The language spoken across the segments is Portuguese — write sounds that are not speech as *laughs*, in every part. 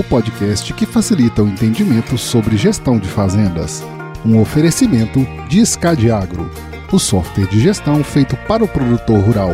o podcast que facilita o entendimento sobre gestão de fazendas. Um oferecimento de Scadiagro, o software de gestão feito para o produtor rural.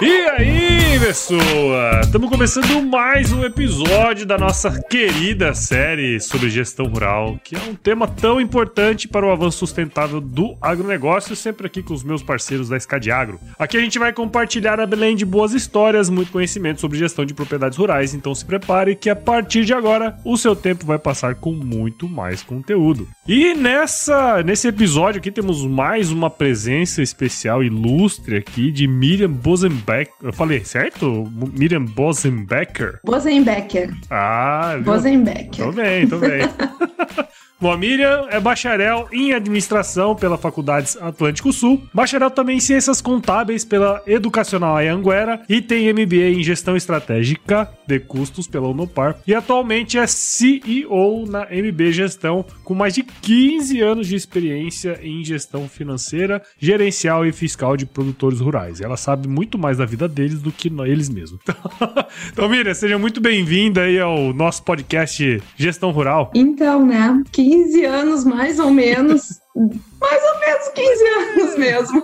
E aí, pessoa? Estamos começando mais um episódio da nossa querida série sobre gestão rural, que é um tema tão importante para o avanço sustentável do agronegócio, sempre aqui com os meus parceiros da Escadiagro. Aqui a gente vai compartilhar a Belém de boas histórias, muito conhecimento sobre gestão de propriedades rurais, então se prepare que a partir de agora o seu tempo vai passar com muito mais conteúdo. E nessa nesse episódio aqui temos mais uma presença especial ilustre aqui de Miriam Bosenbeck. Eu falei certo? Miriam Bosenbecker? Bosenbecker. Ah, viu? Bosenbecker. Tô bem, tô bem. *laughs* Miriam é bacharel em administração pela Faculdade Atlântico Sul, bacharel também em ciências contábeis pela Educacional Anhanguera e tem MBA em gestão estratégica de custos pela Unopar e atualmente é CEO na MB Gestão com mais de 15 anos de experiência em gestão financeira, gerencial e fiscal de produtores rurais. Ela sabe muito mais da vida deles do que eles mesmos. *laughs* Então, Miriam, seja muito bem-vinda aí ao nosso podcast Gestão Rural. Então, né? 15 anos mais ou menos. *laughs* mais ou menos 15 anos mesmo,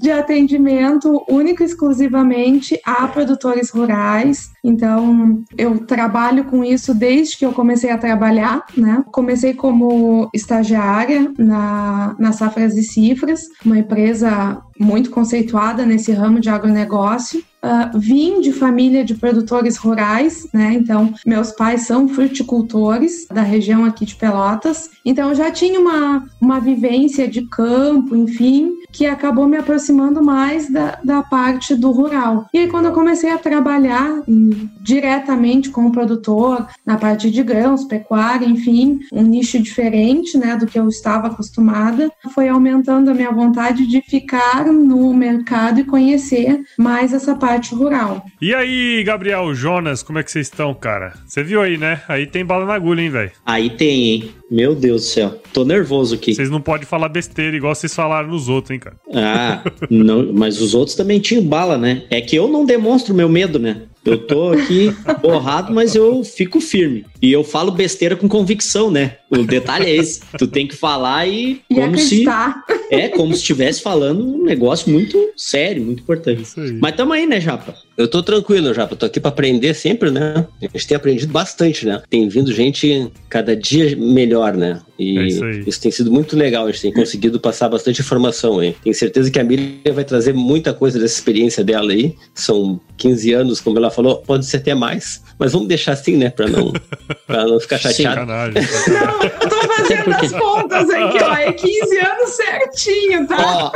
de atendimento único e exclusivamente a produtores rurais. Então, eu trabalho com isso desde que eu comecei a trabalhar, né? Comecei como estagiária na, na Safras e Cifras, uma empresa muito conceituada nesse ramo de agronegócio. Uh, vim de família de produtores rurais, né? Então, meus pais são fruticultores da região aqui de Pelotas. Então, já tinha uma, uma vivência de campo, enfim, que acabou me aproximando mais da, da parte do rural. E aí, quando eu comecei a trabalhar em, diretamente com o produtor, na parte de grãos, pecuária, enfim, um nicho diferente, né, do que eu estava acostumada, foi aumentando a minha vontade de ficar no mercado e conhecer mais essa parte rural. E aí, Gabriel, Jonas, como é que vocês estão, cara? Você viu aí, né? Aí tem bala na agulha, hein, velho? Aí tem, hein? Meu Deus do céu. Tô nervoso aqui. Vocês não podem falar besteira igual vocês falaram nos outros, hein, cara? Ah, não, mas os outros também tinham bala, né? É que eu não demonstro meu medo, né? Eu tô aqui borrado, mas eu fico firme. E eu falo besteira com convicção, né? O detalhe é esse. Tu tem que falar e, E como se acreditar. é como se estivesse falando um negócio muito sério, muito importante. Mas tamo aí, né, Japa? Eu tô tranquilo, Japa. Tô aqui pra aprender sempre, né? A gente tem aprendido bastante, né? Tem vindo gente cada dia melhor, né? E É isso aí. tem sido muito legal. A gente tem conseguido passar bastante informação aí. Tenho certeza que a Miriam vai trazer muita coisa dessa experiência dela aí. São 15 anos, como ela falou, pode ser até mais. Mas vamos deixar assim, né? Pra não, *laughs* pra não ficar chateado. Sacanagem. Não, eu tô fazendo as contas aqui, ó. É 15 anos certinho, tá? Ó,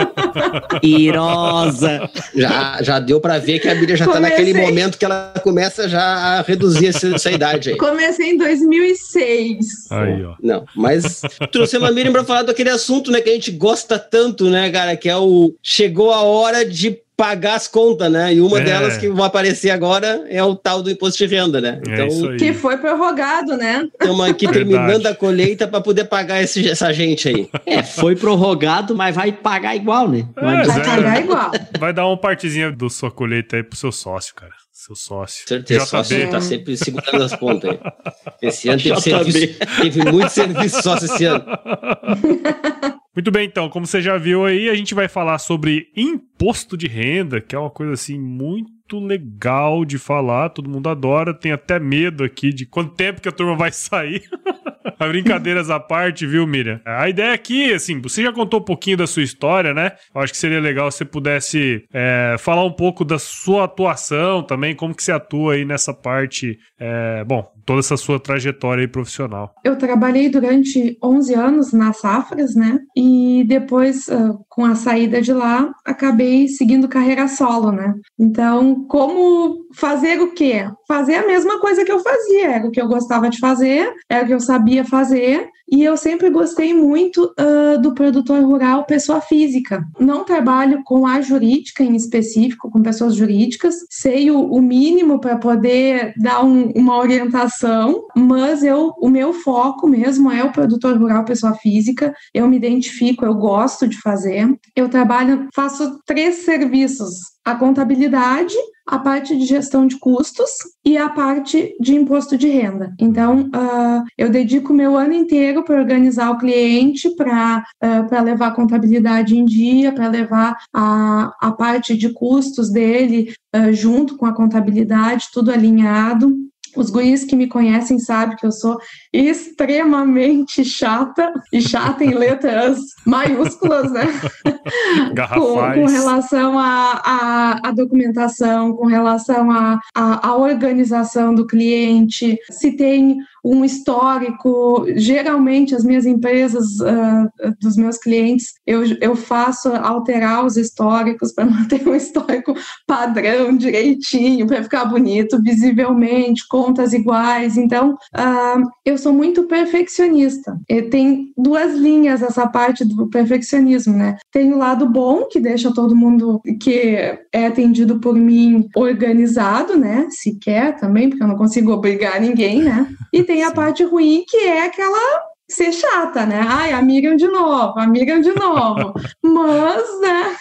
irosa. Já, já deu pra ver que a Miriam já tá Comecei. naquele momento que ela começa já a reduzir essa, essa idade aí. *laughs* Comecei em 2006. Aí, ó. Não, mas trouxemos a Miriam pra falar daquele assunto, né, que a gente gosta tanto, né, cara, que é o chegou a hora de pagar as contas, né? E uma É. delas que vai aparecer agora é o tal do imposto de renda, né? É Então, isso aí. Que foi prorrogado, né? estamos aqui Verdade. terminando a colheita para poder pagar esse- essa gente aí. É, foi prorrogado, mas vai pagar igual, né? É, adianta. Vai Zé. pagar igual. Vai dar uma partezinha da sua colheita aí pro seu sócio, cara. Seu sócio. Certeza, JB. sócio tá sempre segurando as pontas aí. Esse ano teve, serviço, teve muito serviço sócio esse ano. *laughs* Muito bem, então, como você já viu aí, a gente vai falar sobre imposto de renda, que é uma coisa assim muito legal de falar, todo mundo adora, tem até medo aqui de quanto tempo que a turma vai *laughs* sair. *laughs* Brincadeiras à parte, viu, Miriam? A ideia aqui, assim, você já contou um pouquinho da sua história, né? Eu acho que seria legal se você pudesse é, falar um pouco da sua atuação também, como que você atua aí nessa parte, é, bom, toda essa sua trajetória profissional. Eu trabalhei durante 11 anos na Safras, né? E depois, uh, com a saída de lá, acabei seguindo carreira solo, né? Então, como fazer o quê? Fazer a mesma coisa que eu fazia, era o que eu gostava de fazer, era o que eu sabia fazer, e eu sempre gostei muito uh, do produtor rural pessoa física. Não trabalho com a jurídica em específico, com pessoas jurídicas, sei o, o mínimo para poder dar um, uma orientação, mas eu, o meu foco mesmo é o produtor rural pessoa física. Eu me identifico, eu gosto de fazer. Eu trabalho, faço três serviços: a contabilidade, a parte de gestão de custos e a parte de imposto de renda. Então, uh, eu dedico meu ano inteiro para organizar o cliente, para uh, levar a contabilidade em dia, para levar a, a parte de custos dele uh, junto com a contabilidade, tudo alinhado. Os guris que me conhecem sabem que eu sou extremamente chata, e chata em letras maiúsculas, né? *laughs* com, com, relação à documentação, com relação à organização do cliente, se tem um histórico. Geralmente, as minhas empresas, uh, dos meus clientes, eu, eu faço alterar os históricos para *laughs* manter um histórico padrão, direitinho, para ficar bonito, visivelmente, contas iguais. Então, uh, eu sou muito perfeccionista. E tem duas linhas essa parte do perfeccionismo, né? Tem o lado bom, que deixa todo mundo que é atendido por mim organizado, né? Se quer também, porque eu não consigo obrigar ninguém, né? E tem a parte ruim, que é aquela ser chata, né? Ai, amiga de novo, amiga de novo. *laughs* Mas, né,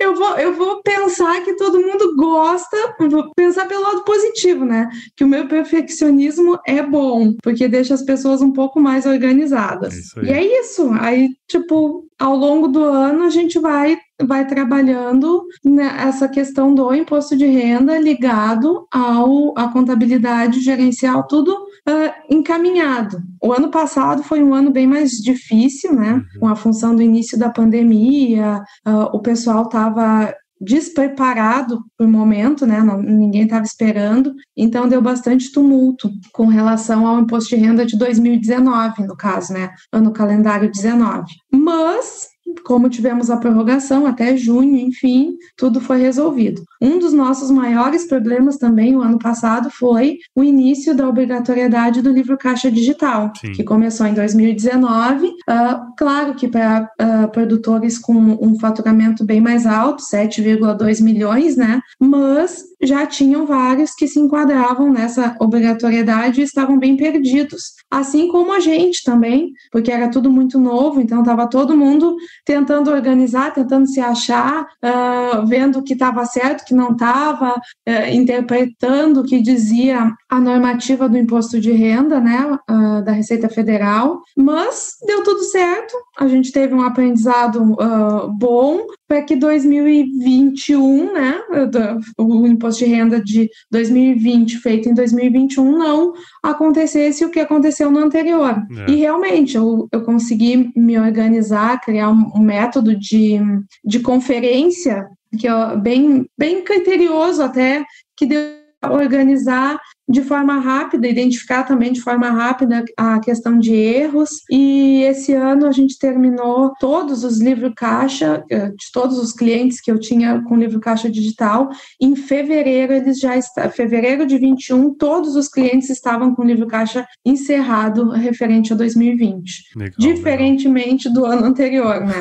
eu vou, eu vou pensar que todo mundo gosta, vou pensar pelo lado positivo, né? Que o meu perfeccionismo é bom, porque deixa as pessoas um pouco mais organizadas. É e é isso. Aí, tipo, ao longo do ano a gente vai vai trabalhando nessa questão do imposto de renda ligado ao a contabilidade gerencial tudo uh, encaminhado. O ano passado foi um ano bem mais difícil, né? Uhum. Com a função do início da pandemia, uh, o pessoal estava despreparado por momento, né? Não, ninguém estava esperando, então deu bastante tumulto com relação ao imposto de renda de 2019, no caso, né? Ano calendário 19. Mas como tivemos a prorrogação até junho, enfim, tudo foi resolvido. Um dos nossos maiores problemas também, o ano passado, foi o início da obrigatoriedade do livro Caixa Digital, Sim. que começou em 2019. Uh, ah, claro que para uh, produtores com um faturamento bem mais alto, 7,2 milhões, né? Mas já tinham vários que se enquadravam nessa obrigatoriedade e estavam bem perdidos. Assim como a gente também, porque era tudo muito novo, então estava todo mundo tentando organizar, tentando se achar, uh, vendo o que estava certo, que não estava, uh, interpretando o que dizia a normativa do imposto de renda, né, uh, da Receita Federal. Mas deu tudo certo, a gente teve um aprendizado ah, bom para que 2021, né, o imposto de renda de 2020 feito em 2021 não acontecesse o que aconteceu no anterior. É. E realmente eu, eu consegui me organizar, criar um, um método de, de conferência que é bem, bem criterioso até, que deu organizar de forma rápida, identificar também de forma rápida a questão de erros. E esse ano a gente terminou todos os livros caixa, eh, de todos os clientes que eu tinha com livro caixa digital. Em fevereiro, eles já está, fevereiro de 21, todos os clientes estavam com livro caixa encerrado referente a 2020. Legal, diferentemente legal. do ano anterior, né?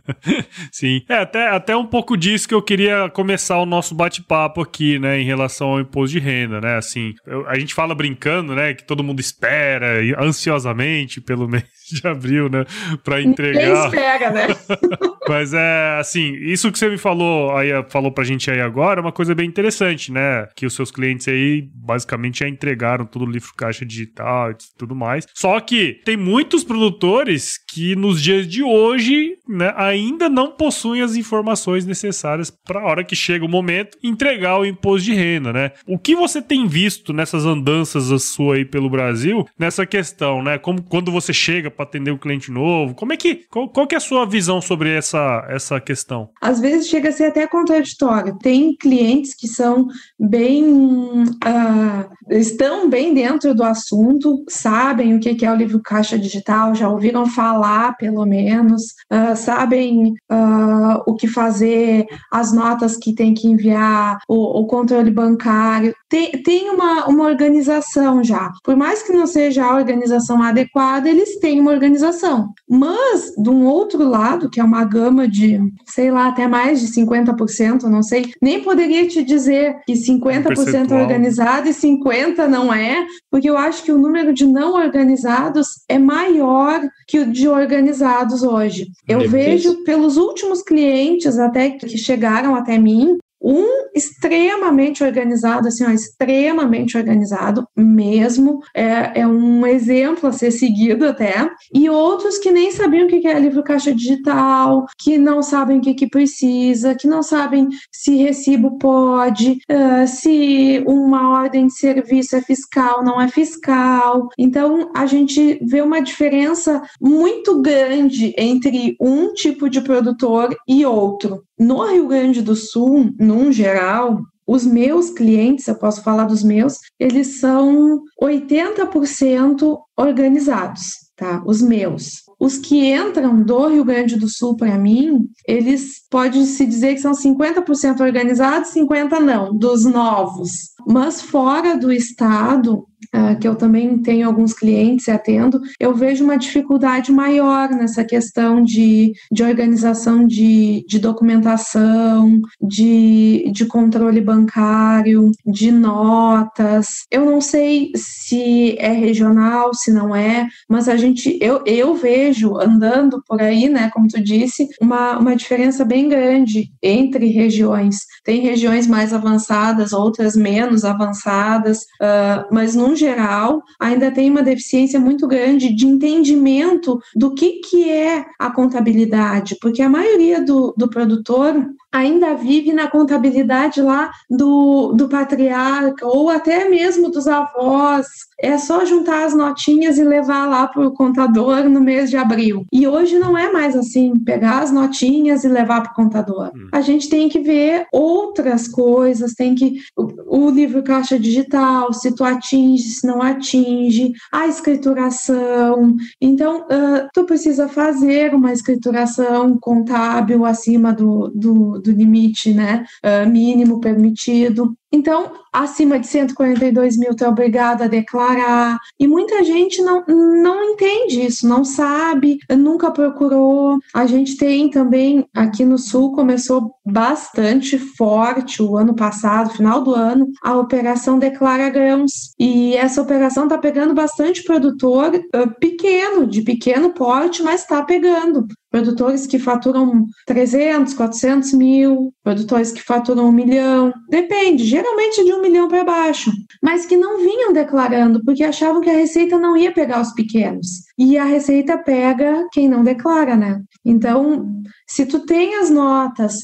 *laughs* Sim. É até, até um pouco disso que eu queria começar o nosso bate-papo aqui, né, em relação ao imposto de renda, né? Assim, a gente fala brincando, né? Que todo mundo espera ansiosamente pelo *laughs* mês de abril, né? Pra entregar. Ninguém espera, né? *laughs* Mas é assim, isso que você me falou aí, falou pra gente aí agora, é uma coisa bem interessante, né? Que os seus clientes aí basicamente já entregaram todo o livro caixa digital e tudo mais. Só que tem muitos produtores que nos dias de hoje, né, ainda não possuem as informações necessárias para a hora que chega o momento entregar o imposto de renda, né? O que você tem visto visto nessas andanças sua aí pelo Brasil, nessa questão, né? Como quando você chega para atender um cliente novo, como é que qual, qual que é a sua visão sobre essa essa questão? Às vezes chega a ser até contraditório. Tem clientes que são bem uh, estão bem dentro do assunto, sabem o que é o livro caixa digital, já ouviram falar pelo menos, uh, sabem uh, o que fazer, as notas que tem que enviar, o, o controle bancário. Tem, tem uma, uma organização já. Por mais que não seja a organização adequada, eles têm uma organização. Mas, de um outro lado, que é uma gama de, sei lá, até mais de 50%, não sei, nem poderia te dizer que 50% é organizado e 50% não é, porque eu acho que o número de não organizados é maior que o de organizados hoje. Eu vejo pelos últimos clientes até que chegaram até mim, um extremamente organizado, assim, ó, extremamente organizado mesmo, é, é, um exemplo a ser seguido até, e outros que nem sabiam o que é livro caixa digital, que não sabem o que, que precisa, que não sabem se recibo pode, uh, se uma ordem de serviço é fiscal, não é fiscal. Então, a gente vê uma diferença muito grande entre um tipo de produtor e outro. No Rio Grande do Sul, num geral, os meus clientes, eu posso falar dos meus, eles são 80% organizados, tá? Os meus. Os que entram do Rio Grande do Sul para mim, eles pode se dizer que são 50% organizados, 50 não, dos novos. Mas fora do estado, uh, que eu também tenho alguns clientes e atendo, eu vejo uma dificuldade maior nessa questão de, de organização de, de documentação, de, de controle bancário, de notas. Eu não sei se é regional, se não é, mas a gente, eu, eu vejo andando por aí, né, como tu disse, uma, uma diferença bem grande entre regiões. Tem regiões mais avançadas, outras menos avançadas, uh, mas num geral, ainda tem uma deficiência muito grande de entendimento do que, que é a contabilidade, porque a maioria do, do produtor ainda vive na contabilidade lá do, do patriarca ou até mesmo dos avós. É só juntar as notinhas e levar lá para o contador no mês de abril. E hoje não é mais assim, pegar as notinhas e levar para o contador. Hum. A gente tem que ver outras coisas, tem que. O, o livro caixa digital, se tu atinge, se não atinge, a escrituração. Então, uh, tu precisa fazer uma escrituração contábil acima do, do do limite né, uh, mínimo permitido. Então, acima de 142 mil tu é obrigado a declarar. E muita gente não, não entende isso, não sabe, nunca procurou. A gente tem também, aqui no Sul, começou bastante forte o ano passado, final do ano, a Operação Declara Grãos. E essa operação está pegando bastante produtor uh, pequeno, de pequeno porte, mas está pegando. Produtores que faturam 300, 400 mil, produtores que faturam um milhão, depende, geralmente de um milhão para baixo, mas que não vinham declarando porque achavam que a Receita não ia pegar os pequenos. E a Receita pega quem não declara, né? Então, se tu tem as notas,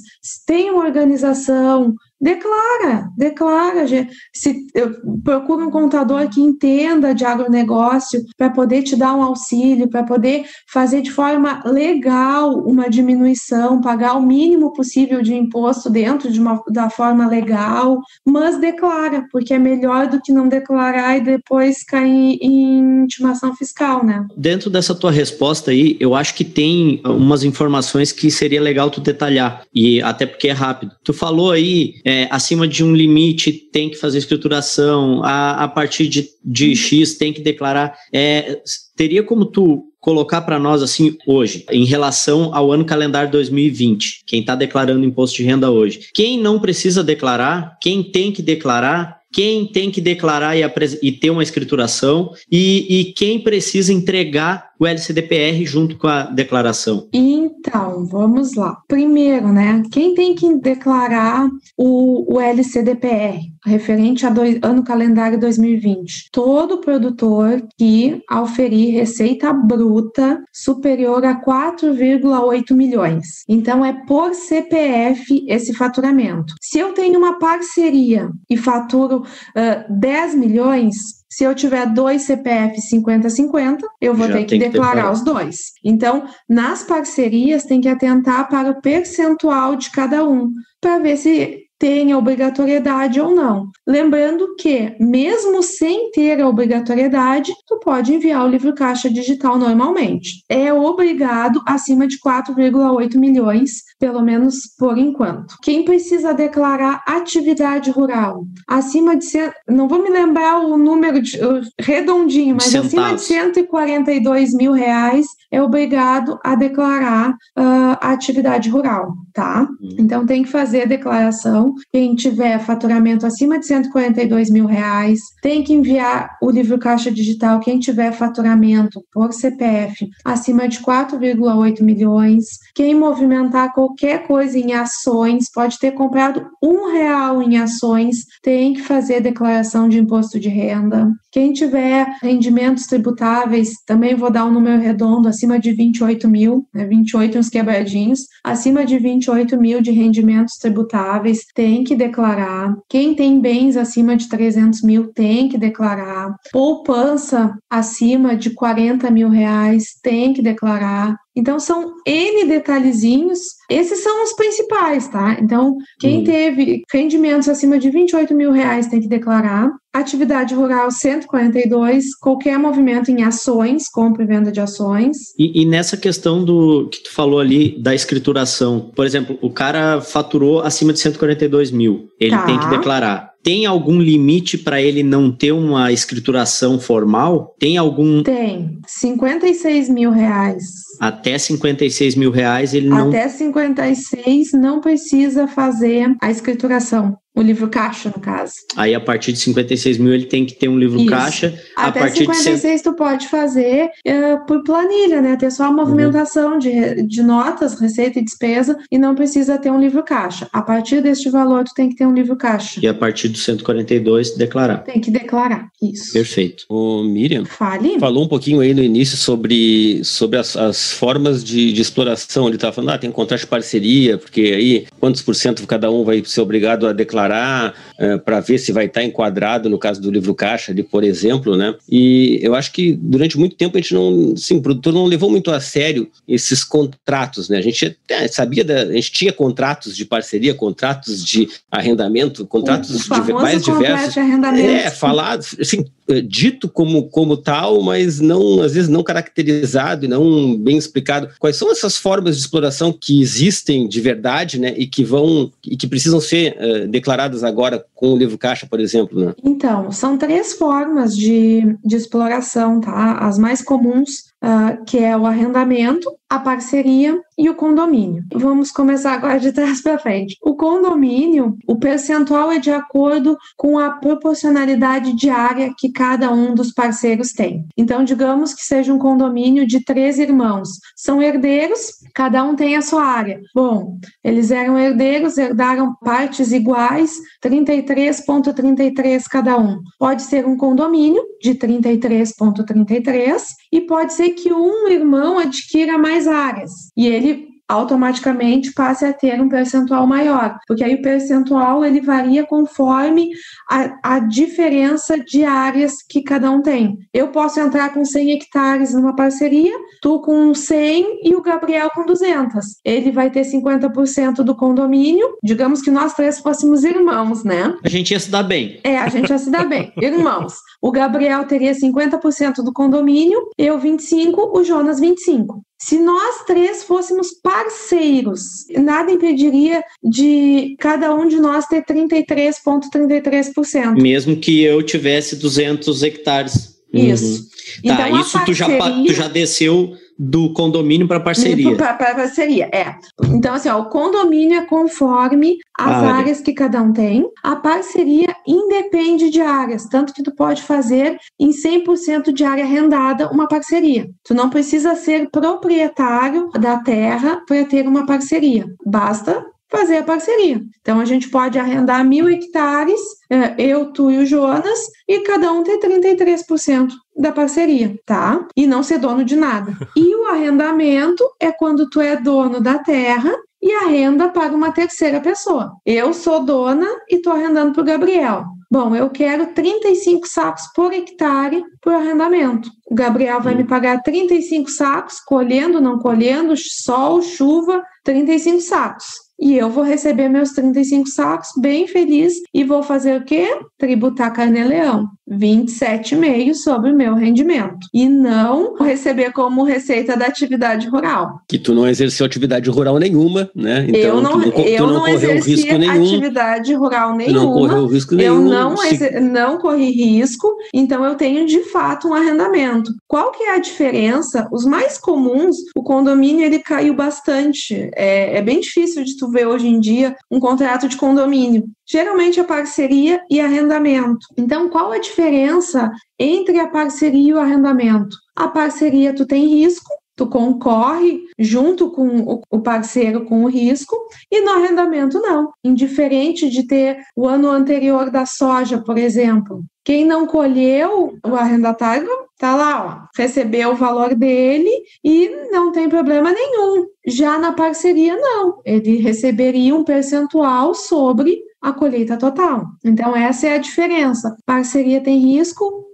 tem uma organização, Declara, declara. Se eu procura um contador que entenda de agronegócio para poder te dar um auxílio, para poder fazer de forma legal uma diminuição, pagar o mínimo possível de imposto dentro de uma da forma legal, mas declara, porque é melhor do que não declarar e depois cair em intimação fiscal, né? Dentro dessa tua resposta aí, eu acho que tem umas informações que seria legal tu detalhar e até porque é rápido. Tu falou aí é, acima de um limite tem que fazer escrituração, a, a partir de, de X tem que declarar. É, teria como tu colocar para nós assim hoje, em relação ao ano calendário 2020, quem está declarando imposto de renda hoje? Quem não precisa declarar, quem tem que declarar, quem tem que declarar e, e ter uma escrituração e, e, quem precisa entregar o LCDPR junto com a declaração? Então, vamos lá. Primeiro, né, quem tem que declarar o, o LCDPR? referente a ano calendário 2020. Todo produtor que auferir receita bruta superior a 4,8 milhões. Então é por CPF esse faturamento. Se eu tenho uma parceria e faturo uh, 10 milhões, se eu tiver dois CPF 50-50, eu vou Já ter que declarar os dois. Então, nas parcerias, tem que atentar para o percentual de cada um, para ver se tem a obrigatoriedade ou não. Lembrando que, mesmo sem ter a obrigatoriedade, tu pode enviar o livro caixa digital normalmente. É obrigado acima de 4,8 milhões, pelo menos por enquanto. Quem precisa declarar atividade rural acima de não vou me lembrar o número de, redondinho, mas Centavos. acima de 142 mil reais é obrigado a declarar uh, a atividade rural, tá? Uhum. Então tem que fazer a declaração. Quem tiver faturamento acima de 142 mil reais, tem que enviar o livro caixa digital. Quem tiver faturamento por CPF acima de 4,8 milhões, quem movimentar qualquer coisa em ações, pode ter comprado um real em ações, tem que fazer declaração de imposto de renda. Quem tiver rendimentos tributáveis, também vou dar um número redondo, acima de 28 mil, né, 28 uns quebradinhos, acima de 28 mil de rendimentos tributáveis, tem que declarar. Quem tem bens acima de 300 mil, tem que declarar. Poupança acima de 40 mil reais, tem que declarar. Então, são N detalhezinhos, esses são os principais, tá? Então, quem hum. teve rendimentos acima de 28 mil reais tem que declarar. Atividade rural 142, qualquer movimento em ações, compra e venda de ações. E, e, nessa questão do que tu falou ali da escrituração, por exemplo, o cara faturou acima de 142 mil, ele tá. tem que declarar. Tem algum limite para ele não ter uma escrituração formal? Tem algum. Tem. 56 mil reais. Até 56 mil reais ele não. Até 56 não precisa fazer a escrituração. O livro caixa, no caso. Aí, a partir de 56 mil, ele tem que ter um livro Isso. caixa. Até a partir 56 de... tu pode fazer uh, por planilha, né? Ter só a movimentação uhum. de, de notas, receita e despesa, e não precisa ter um livro caixa. A partir deste valor, tu tem que ter um livro caixa. E a partir do 142, declarar. Tem que declarar, isso. Perfeito. O Miriam, Fale. falou um pouquinho aí no início sobre, sobre as, as formas de, de exploração. Ele estava falando, ah, tem contrato de parceria, porque aí quantos por cento cada um vai ser obrigado a declarar declarar uh, para ver se vai estar tá enquadrado no caso do livro caixa, ali, por exemplo, né? E eu acho que durante muito tempo a gente não, sim, o produtor não levou muito a sério esses contratos, né? A gente sabia, da, a gente tinha contratos de parceria, contratos de arrendamento, contratos de, mais diversos. De arrendamento. É, falado, assim, eh, dito como, como tal, mas não às vezes não caracterizado e não bem explicado. Quais são essas formas de exploração que existem de verdade, né, e que vão e que precisam ser uh, declaradas agora com o livro caixa, por exemplo, né? Então, são três formas de, de exploração, tá? As mais comuns uh, que é o arrendamento, a parceria e o condomínio. Vamos começar agora de trás para frente. O condomínio, o percentual é de acordo com a proporcionalidade diária que cada um dos parceiros tem. Então, digamos que seja um condomínio de três irmãos. São herdeiros, cada um tem a sua área. Bom, eles eram herdeiros, herdaram partes iguais, 33,33 ,33 cada um. Pode ser um condomínio de 33,33 e pode ser que um irmão adquira mais áreas e ele automaticamente passe a ter um percentual maior, porque aí o percentual ele varia conforme a, a diferença de áreas que cada um tem. Eu posso entrar com 100 hectares numa parceria, tu com 100 e o Gabriel com 200. Ele vai ter 50% do condomínio, digamos que nós três fôssemos irmãos, né? A gente ia se dar bem. É, a gente ia se dar bem, *laughs* irmãos. O Gabriel teria 50% do condomínio, eu 25, o Jonas 25. Se nós três fôssemos parceiros, nada impediria de cada um de nós ter 33,33%. Mesmo que eu tivesse 200 hectares. Isso. Uhum. Tá, então, isso parceria... tu, já, tu já desceu do condomínio para parceria. Para parceria, é. Então, assim, ó, o condomínio é conforme as Área. áreas que cada um tem. A parceria independe de áreas, tanto que tu pode fazer em 100% de área arrendada uma parceria. Tu não precisa ser proprietário da terra para ter uma parceria. Basta fazer a parceria. Então, a gente pode arrendar mil hectares, eh, eu, tu e o Jonas, e cada um ter 33% da parceria, tá? E não ser dono de nada. *laughs* E o arrendamento é quando tu é dono da terra e arrenda para uma terceira pessoa. Eu sou dona e estou arrendando para o Gabriel. Bom, eu quero 35 sacos por hectare por arrendamento. O Gabriel vai me pagar 35 sacos, colhendo, não colhendo, sol, chuva, 35 sacos. E eu vou receber meus 35 sacos bem feliz e vou fazer o quê? Tributar carne-leão. 27,5 sobre o meu rendimento. E não receber como receita da atividade rural. Que tu não exerceu atividade rural nenhuma, né? Então eu não, tu não, co- eu tu não não correu risco nenhum. atividade rural Tu nenhuma. não correu risco Eu nenhum. não, Se- não corri risco, então eu tenho de fato um arrendamento. Qual que é a diferença? Os mais comuns, o condomínio ele caiu bastante. É, é bem difícil de tu ver hoje em dia um contrato de condomínio. Geralmente é parceria e arrendamento. Então, qual a diferença entre a parceria e o arrendamento? A parceria tu tem risco, tu concorre junto com o parceiro com o risco, e no arrendamento não. Indiferente de ter o ano anterior da soja, por exemplo. Quem não colheu, o arrendatário tá lá, ó, recebeu o valor dele e não tem problema nenhum. Já na parceria, não. Ele receberia um percentual sobre a colheita total. Então, essa é a diferença. Parceria tem risco,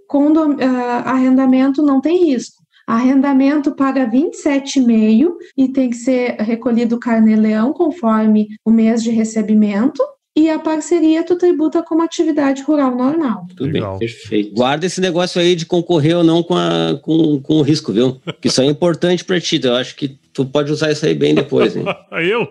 ah, arrendamento não tem risco. Arrendamento paga 27,5 e tem que ser recolhido carnê-leão conforme o mês de recebimento. E a parceria tu tributa como atividade rural normal. Tudo Legal. bem. Perfeito. Guarda esse negócio aí de concorrer ou não com, a, com, com o risco, viu? Que isso é importante pra ti. Eu acho que tu pode usar isso aí bem depois, hein? *laughs* Eu?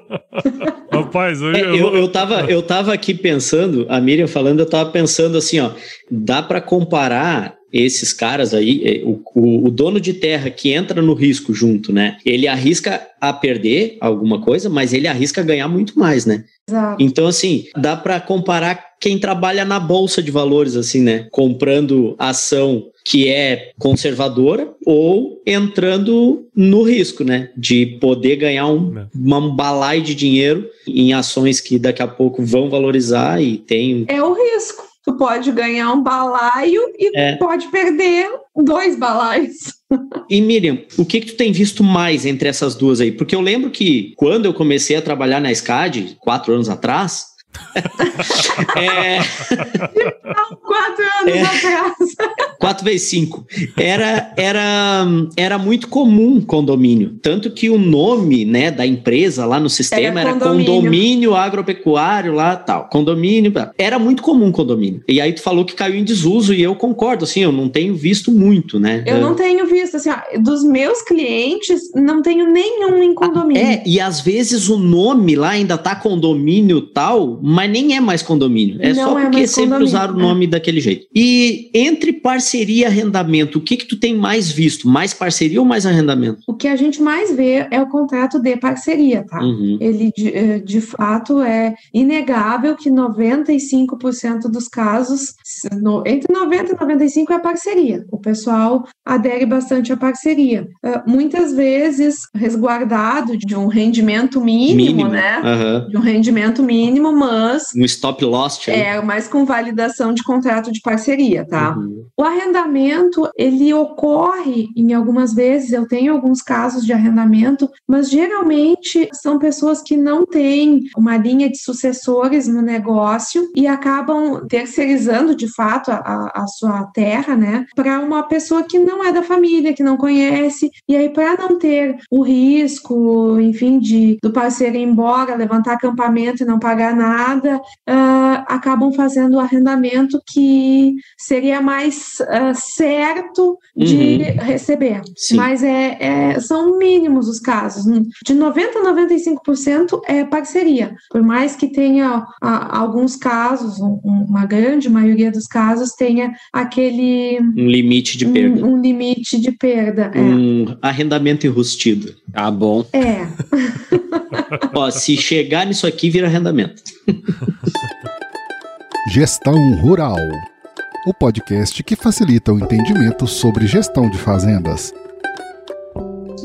Rapaz, hoje É, eu, eu, eu, tava, eu tava aqui pensando, a Miriam falando, eu tava pensando assim, ó, dá para comparar esses caras aí, é, o, o, o dono de terra que entra no risco junto, né? Ele arrisca a perder alguma coisa, mas ele arrisca a ganhar muito mais, né? Exato. Então, assim, dá para comparar quem trabalha na bolsa de valores, assim, né? Comprando ação que é conservadora ou entrando no risco, né? De poder ganhar um, É. uma- um balai de dinheiro em ações que daqui a pouco vão valorizar e tem. É o risco. Tu pode ganhar um balaio e É. pode perder dois balaios. *laughs* E Miriam, o que que tu tem visto mais entre essas duas aí? Porque eu lembro que quando eu comecei a trabalhar na SCAD, quatro anos atrás, é, Quatro anos É. atrás. 4 vezes 5. Era, era, era muito comum condomínio. Tanto que o nome né, da empresa lá no sistema Era era, condomínio. condomínio. agropecuário lá tal. Condomínio. blá. Era muito comum condomínio. E aí tu falou que caiu em desuso e eu concordo, assim, eu não tenho visto muito, né? Eu não tenho visto, assim, ó, dos meus clientes, não tenho nenhum em condomínio. É, e às vezes o nome lá ainda tá condomínio tal, mas nem é mais condomínio. É Não só é porque mais sempre condomínio, usaram o é. nome daquele jeito. E entre parceria e arrendamento, o que que tu tem mais visto? Mais parceria ou mais arrendamento? O que a gente mais vê é o contrato de parceria, tá? Uhum. Ele, de, eh, de fato, é inegável que 95% dos casos, no- entre 90% e 95% é parceria. O pessoal adere bastante à parceria. Ah, muitas vezes resguardado de um rendimento mínimo, né? Aham. De um rendimento mínimo, mas Um stop loss. aí. é mais com validação de contrato de parceria, tá? Uhum. O arrendamento, ele ocorre em algumas vezes, eu tenho alguns casos de arrendamento, mas geralmente são pessoas que não têm uma linha de sucessores no negócio e acabam terceirizando de fato a, a- a sua terra, né, para uma pessoa que não é da família, que não conhece, e aí para não ter o risco, enfim, de do parceiro ir embora, levantar acampamento e não pagar nada jornada uh, acabam fazendo o arrendamento que seria mais uh, certo de uhum. receber. Sim. Mas é, é, são mínimos os casos. De 90% a 95% é parceria. Por mais que tenha alguns casos, uma grande maioria dos casos, tenha aquele. Um limite de perda. Um, um limite de perda. É. Um é. arrendamento enrustido. Ah, bom. É. *laughs* Ó, se chegar nisso aqui, vira arrendamento. *laughs* Gestão Rural o podcast que facilita o entendimento sobre gestão de fazendas.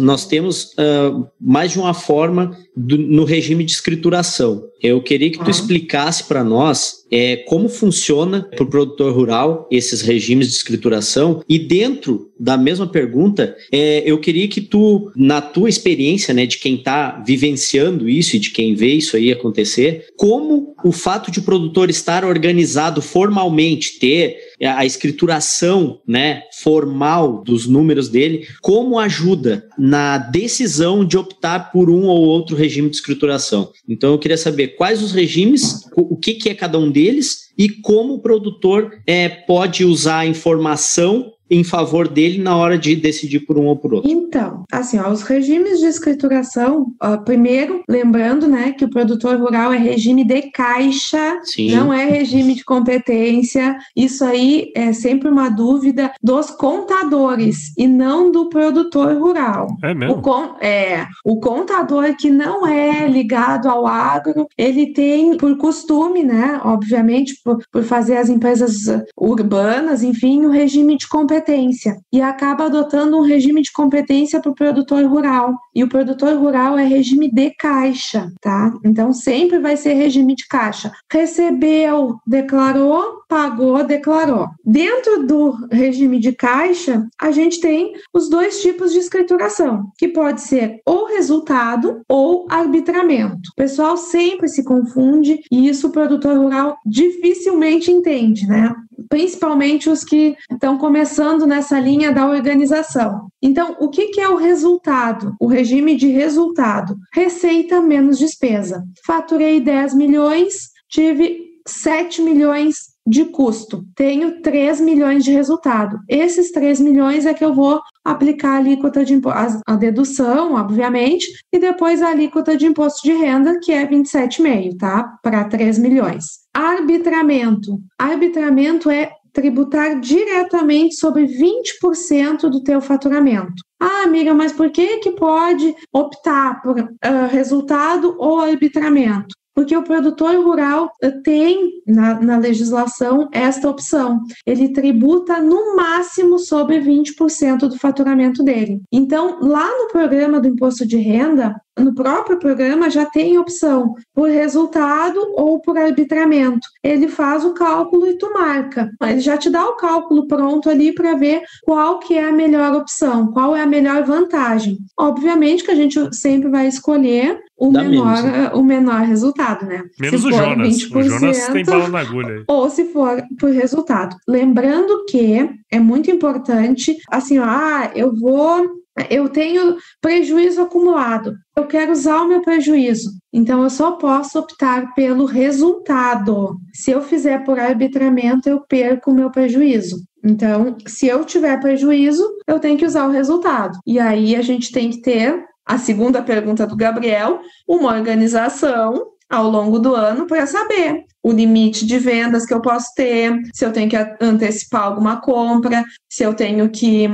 Nós temos uh, mais de uma forma do, no regime de escrituração. Eu queria que tu uhum. explicasse para nós é, como funciona para o produtor rural esses regimes de escrituração e dentro da mesma pergunta, é, eu queria que tu, na tua experiência, né, de quem está vivenciando isso e de quem vê isso aí acontecer, como o fato de o produtor estar organizado formalmente, ter a escrituração, né, formal dos números dele, como ajuda na decisão de optar por um ou outro regime de escrituração. Então eu queria saber quais os regimes, o que, que é cada um deles e como o produtor é, pode usar a informação em favor dele na hora de decidir por um ou por outro? Então, assim, ó, os regimes de escrituração, ó, primeiro, lembrando, né, que o produtor rural é regime de caixa, Sim. não é regime de competência. Isso aí é sempre uma dúvida dos contadores e não do produtor rural. É mesmo? O, con é, o contador que não é ligado ao agro, ele tem por costume, né, obviamente, por, por fazer as empresas urbanas, enfim, o regime de competência competência e acaba adotando um regime de competência para o produtor rural. E o produtor rural é regime de caixa, tá? Então sempre vai ser regime de caixa. Recebeu, declarou, pagou, declarou. Dentro do regime de caixa, a gente tem os dois tipos de escrituração, que pode ser ou resultado ou arbitramento. O pessoal sempre se confunde e isso o produtor rural dificilmente entende, né? principalmente os que estão começando nessa linha da organização. Então, o que, que é o resultado? O regime de resultado: receita menos despesa. Faturei 10 milhões, tive 7 milhões de custo, tenho 3 milhões de resultado. Esses 3 milhões é que eu vou aplicar a alíquota de imposto, a dedução, obviamente, e depois a alíquota de imposto de renda, que é 27,5, tá? Para 3 milhões. Arbitramento. Arbitramento é tributar diretamente sobre 20% do teu faturamento. Ah, amiga, mas por que que pode optar por uh, resultado ou arbitramento? Porque o produtor rural eh, tem na, na, legislação esta opção. Ele tributa no máximo sobre 20% do faturamento dele. Então, lá no programa do imposto de renda, no próprio programa já tem opção por resultado ou por arbitramento. Ele faz o cálculo e tu marca. Ele já te dá o cálculo pronto ali para ver qual que é a melhor opção, qual é a melhor vantagem. Obviamente que a gente sempre vai escolher o menor, né? o menor resultado, né? Menos o Jonas. O Jonas tem bala na agulha. *laughs* Ou se for por resultado. Lembrando que é muito importante, assim, ó, ah, eu vou eu tenho prejuízo acumulado, eu quero usar o meu prejuízo. Então, eu só posso optar pelo resultado. Se eu fizer por arbitramento, eu perco o meu prejuízo. Então, se eu tiver prejuízo, eu tenho que usar o resultado. E aí a gente tem que ter a segunda pergunta do Gabriel, uma organização ao longo do ano para saber o limite de vendas que eu posso ter, se eu tenho que antecipar alguma compra, se eu tenho que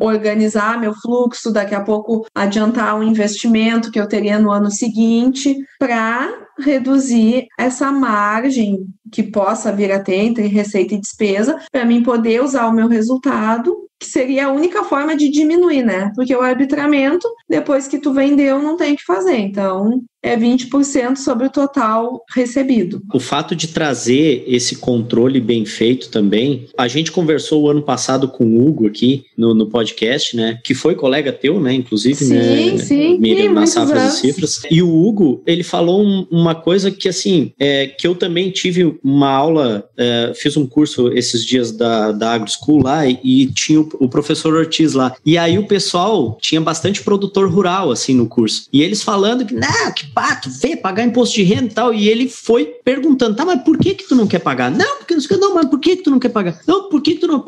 organizar meu fluxo, daqui a pouco adiantar um investimento que eu teria no ano seguinte, para reduzir essa margem que possa vir a ter entre receita e despesa, para mim poder usar o meu resultado que seria a única forma de diminuir, né? Porque o arbitramento, depois que tu vendeu, não tem o que fazer. Então, é 20% sobre o total recebido. O fato de trazer esse controle bem feito também, a gente conversou o ano passado com o Hugo aqui no, no podcast, né? Que foi colega teu, né? Inclusive, sim, né? Sim, Miriam na Safra das Cifras. E o Hugo, ele falou uma uma coisa que, assim, é, que eu também tive uma aula, é, fiz um curso esses dias da, da AgroSchool lá e, e tinha o, o, professor Ortiz lá. E aí o pessoal tinha bastante produtor rural, assim, no curso. E eles falando que, não, que pato, vê pagar imposto de renda e tal. E ele foi perguntando, tá, mas por que que tu não quer pagar? Não, porque não, não mas por que que tu não quer pagar? Não, por que que tu não.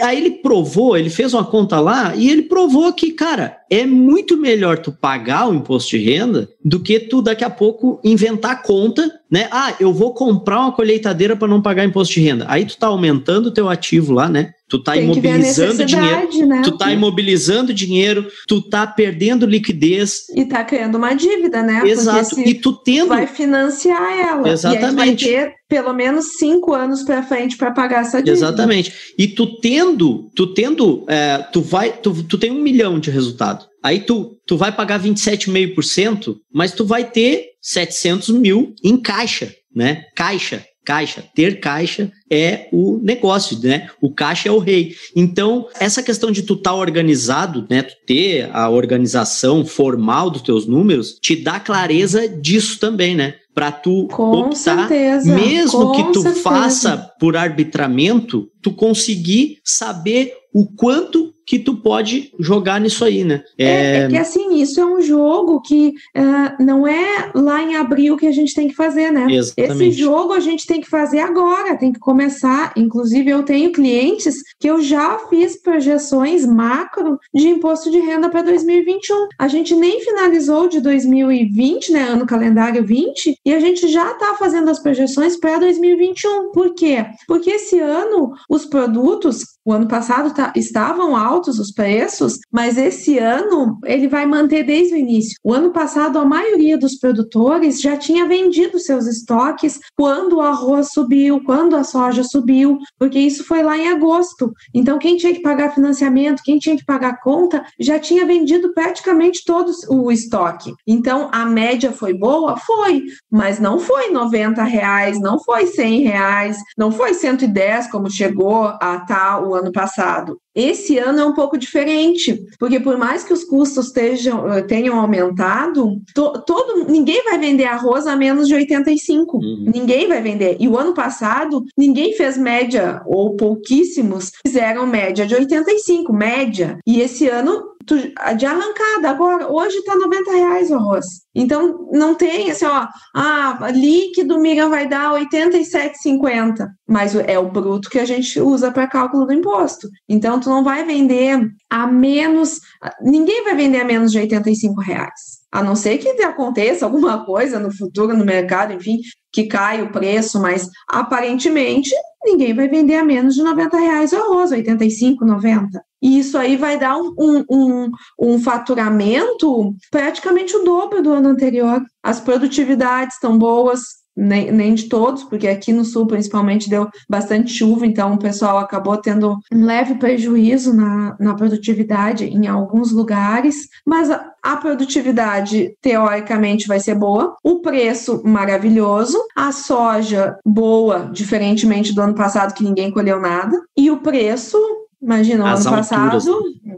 Aí ele provou, ele fez uma conta lá e ele provou que, cara, é muito melhor tu pagar o imposto de renda do que tu daqui a pouco inventar conta, né? Ah, eu vou comprar uma colheitadeira para não pagar imposto de renda. Aí tu tá aumentando o teu ativo lá, né? Tu tá Tem imobilizando dinheiro, né? tu tá imobilizando dinheiro, tu tá perdendo liquidez. E tá criando uma dívida, né? Exato. E tu tendo. Vai financiar ela. Exatamente. E vai ter pelo menos cinco anos para frente para pagar essa dívida. Exatamente. E tu tendo, tu tendo, é, tu vai, tu, tu tem um milhão de resultado. Aí tu, tu vai pagar 27,5%, mas tu vai ter 700 mil em caixa, né? Caixa. Caixa, ter caixa é o negócio, né? O caixa é o rei. Então, essa questão de tu estar tá organizado, né? Tu ter a organização formal dos teus números, te dá clareza disso também, né? Para tu com optar, certeza, mesmo que tu certeza. faça por arbitramento, tu conseguir saber o quanto que tu pode jogar nisso aí, né? É, é, é que assim, isso é um jogo que uh, não é lá em abril que a gente tem que fazer, né? Exatamente. Esse jogo a gente tem que fazer agora, tem que começar. Inclusive, eu tenho clientes que eu já fiz projeções macro de imposto de renda para 2021. A gente nem finalizou de 2020, né? Ano calendário 20, e a gente já está fazendo as projeções para 2021. Por quê? Porque esse ano os produtos, o ano passado tá, estavam altos os preços, mas esse ano ele vai manter desde o início. O ano passado, a maioria dos produtores já tinha vendido seus estoques quando o arroz subiu, quando a soja subiu, porque isso foi lá em agosto. Então, quem tinha que pagar financiamento, quem tinha que pagar conta, já tinha vendido praticamente todo o estoque. Então, a média foi boa? Foi, mas não foi 90 reais, não foi 100 reais, não foi 110 como chegou a tá o ano passado. Esse ano é um pouco diferente, porque por mais que os custos estejam, eh, tenham aumentado, to, todo, ninguém vai vender arroz a menos de 85. Uhum. Ninguém vai vender. E o ano passado, ninguém fez média, ou pouquíssimos fizeram média de 85, média. E esse ano de arrancada. Agora, hoje está 90 reais o arroz. Então, não tem assim, ó, ah, líquido Miriam vai dar 87,50, mas é o bruto que a gente usa para cálculo do imposto. Então, tu não vai vender a menos, ninguém vai vender a menos de 85 reais. A não ser que aconteça alguma coisa no futuro, no mercado, enfim, que cai o preço, mas aparentemente ninguém vai vender a menos de 90 reais o arroz, 85, 90. E isso aí vai dar um, um, um, um faturamento praticamente o dobro do ano anterior. As produtividades estão boas, nem, nem de todos, porque aqui no sul principalmente deu bastante chuva, então o pessoal acabou tendo um leve prejuízo na, na produtividade em alguns lugares, mas a, a produtividade teoricamente vai ser boa, o preço maravilhoso, a soja boa, diferentemente do ano passado que ninguém colheu nada, e o preço Imagina, o ano alturas. passado,